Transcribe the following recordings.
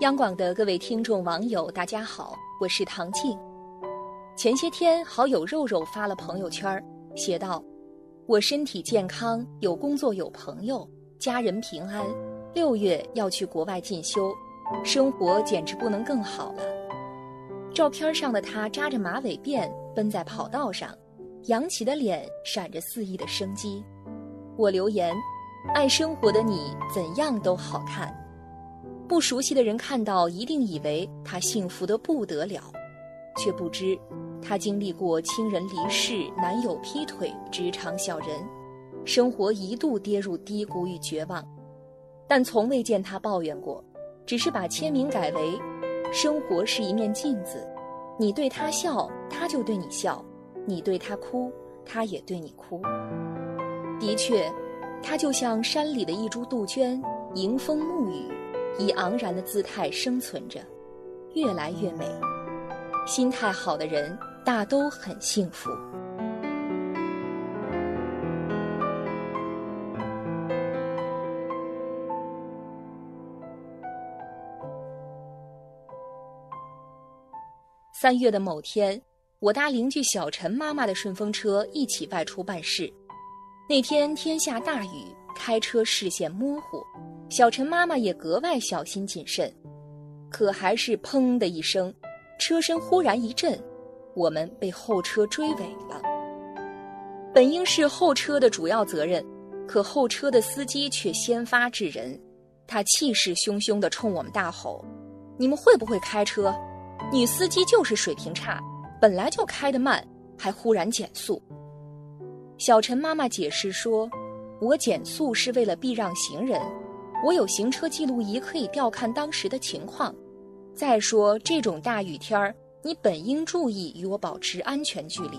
央广的各位听众网友，大家好，我是唐静。前些天，好友肉肉发了朋友圈，写道：“我身体健康，有工作，有朋友，家人平安。六月要去国外进修，生活简直不能更好了。”照片上的他扎着马尾辫，奔在跑道上，扬起的脸闪着肆意的生机。我留言：“爱生活的你，怎样都好看。”不熟悉的人看到，一定以为他幸福的不得了，却不知他经历过亲人离世、男友劈腿、职场小人，生活一度跌入低谷与绝望，但从未见他抱怨过，只是把签名改为：“生活是一面镜子，你对他笑，他就对你笑；你对他哭，他也对你哭。”的确，他就像山里的一株杜鹃，迎风沐雨。以昂然的姿态生存着，越来越美。心态好的人大都很幸福。三月的某天，我搭邻居小陈妈妈的顺风车一起外出办事。那天天下大雨，开车视线模糊。小陈妈妈也格外小心谨慎，可还是砰的一声，车身忽然一震，我们被后车追尾了。本应是后车的主要责任，可后车的司机却先发制人，他气势汹汹地冲我们大吼：“你们会不会开车？女司机就是水平差，本来就开得慢，还忽然减速。”小陈妈妈解释说：“我减速是为了避让行人。”我有行车记录仪可以调看当时的情况。再说这种大雨天儿，你本应注意与我保持安全距离。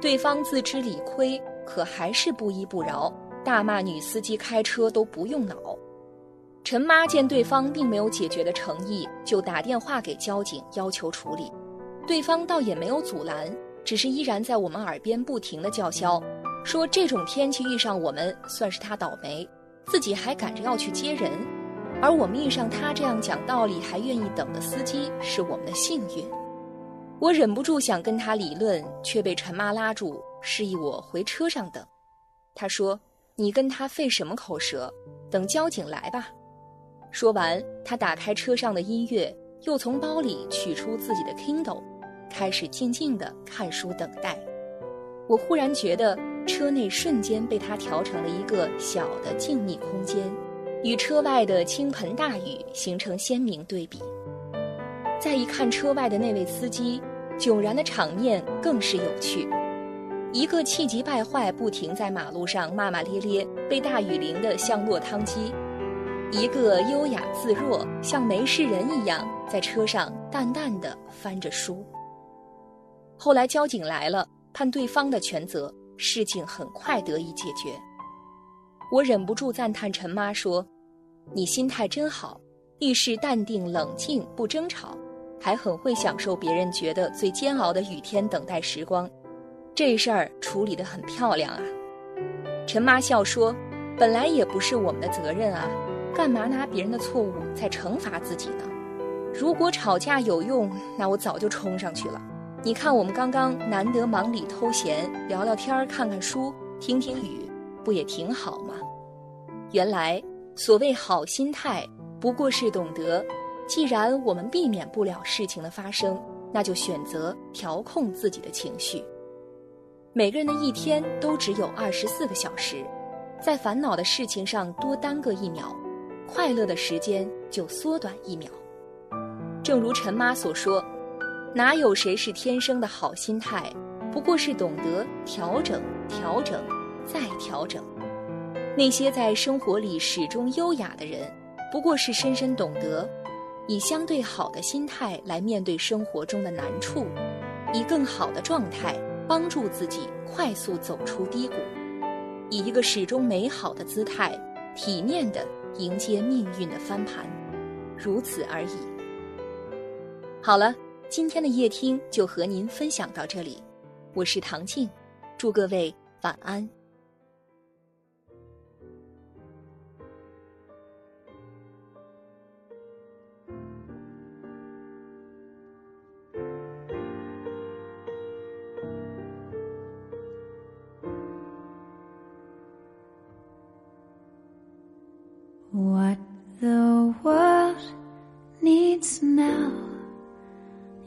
对方自知理亏，可还是不依不饶，大骂女司机开车都不用脑。陈妈见对方并没有解决的诚意，就打电话给交警要求处理。对方倒也没有阻拦，只是依然在我们耳边不停的叫嚣，说这种天气遇上我们算是他倒霉。自己还赶着要去接人，而我们遇上他这样讲道理还愿意等的司机是我们的幸运。我忍不住想跟他理论，却被陈妈拉住，示意我回车上等。他说：“你跟他费什么口舌？等交警来吧。”说完，他打开车上的音乐，又从包里取出自己的 Kindle，开始静静地看书等待。我忽然觉得。车内瞬间被他调成了一个小的静谧空间，与车外的倾盆大雨形成鲜明对比。再一看车外的那位司机，迥然的场面更是有趣。一个气急败坏、不停在马路上骂骂咧咧、被大雨淋得像落汤鸡；一个优雅自若、像没事人一样在车上淡淡的翻着书。后来交警来了，判对方的全责。事情很快得以解决，我忍不住赞叹陈妈说：“你心态真好，遇事淡定冷静，不争吵，还很会享受别人觉得最煎熬的雨天等待时光，这事儿处理得很漂亮啊。”陈妈笑说：“本来也不是我们的责任啊，干嘛拿别人的错误在惩罚自己呢？如果吵架有用，那我早就冲上去了。”你看，我们刚刚难得忙里偷闲，聊聊天儿，看看书，听听雨，不也挺好吗？原来，所谓好心态，不过是懂得，既然我们避免不了事情的发生，那就选择调控自己的情绪。每个人的一天都只有二十四个小时，在烦恼的事情上多耽搁一秒，快乐的时间就缩短一秒。正如陈妈所说。哪有谁是天生的好心态？不过是懂得调整、调整、再调整。那些在生活里始终优雅的人，不过是深深懂得，以相对好的心态来面对生活中的难处，以更好的状态帮助自己快速走出低谷，以一个始终美好的姿态，体面地迎接命运的翻盘，如此而已。好了。今天的夜听就和您分享到这里，我是唐静，祝各位晚安。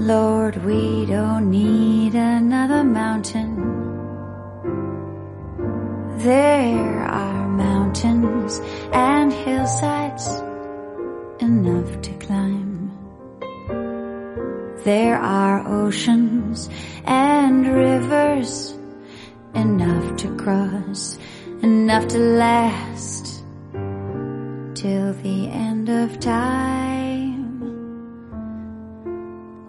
Lord, we don't need another mountain. There are mountains and hillsides enough to climb. There are oceans and rivers enough to cross, enough to last till the end of time.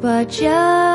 but just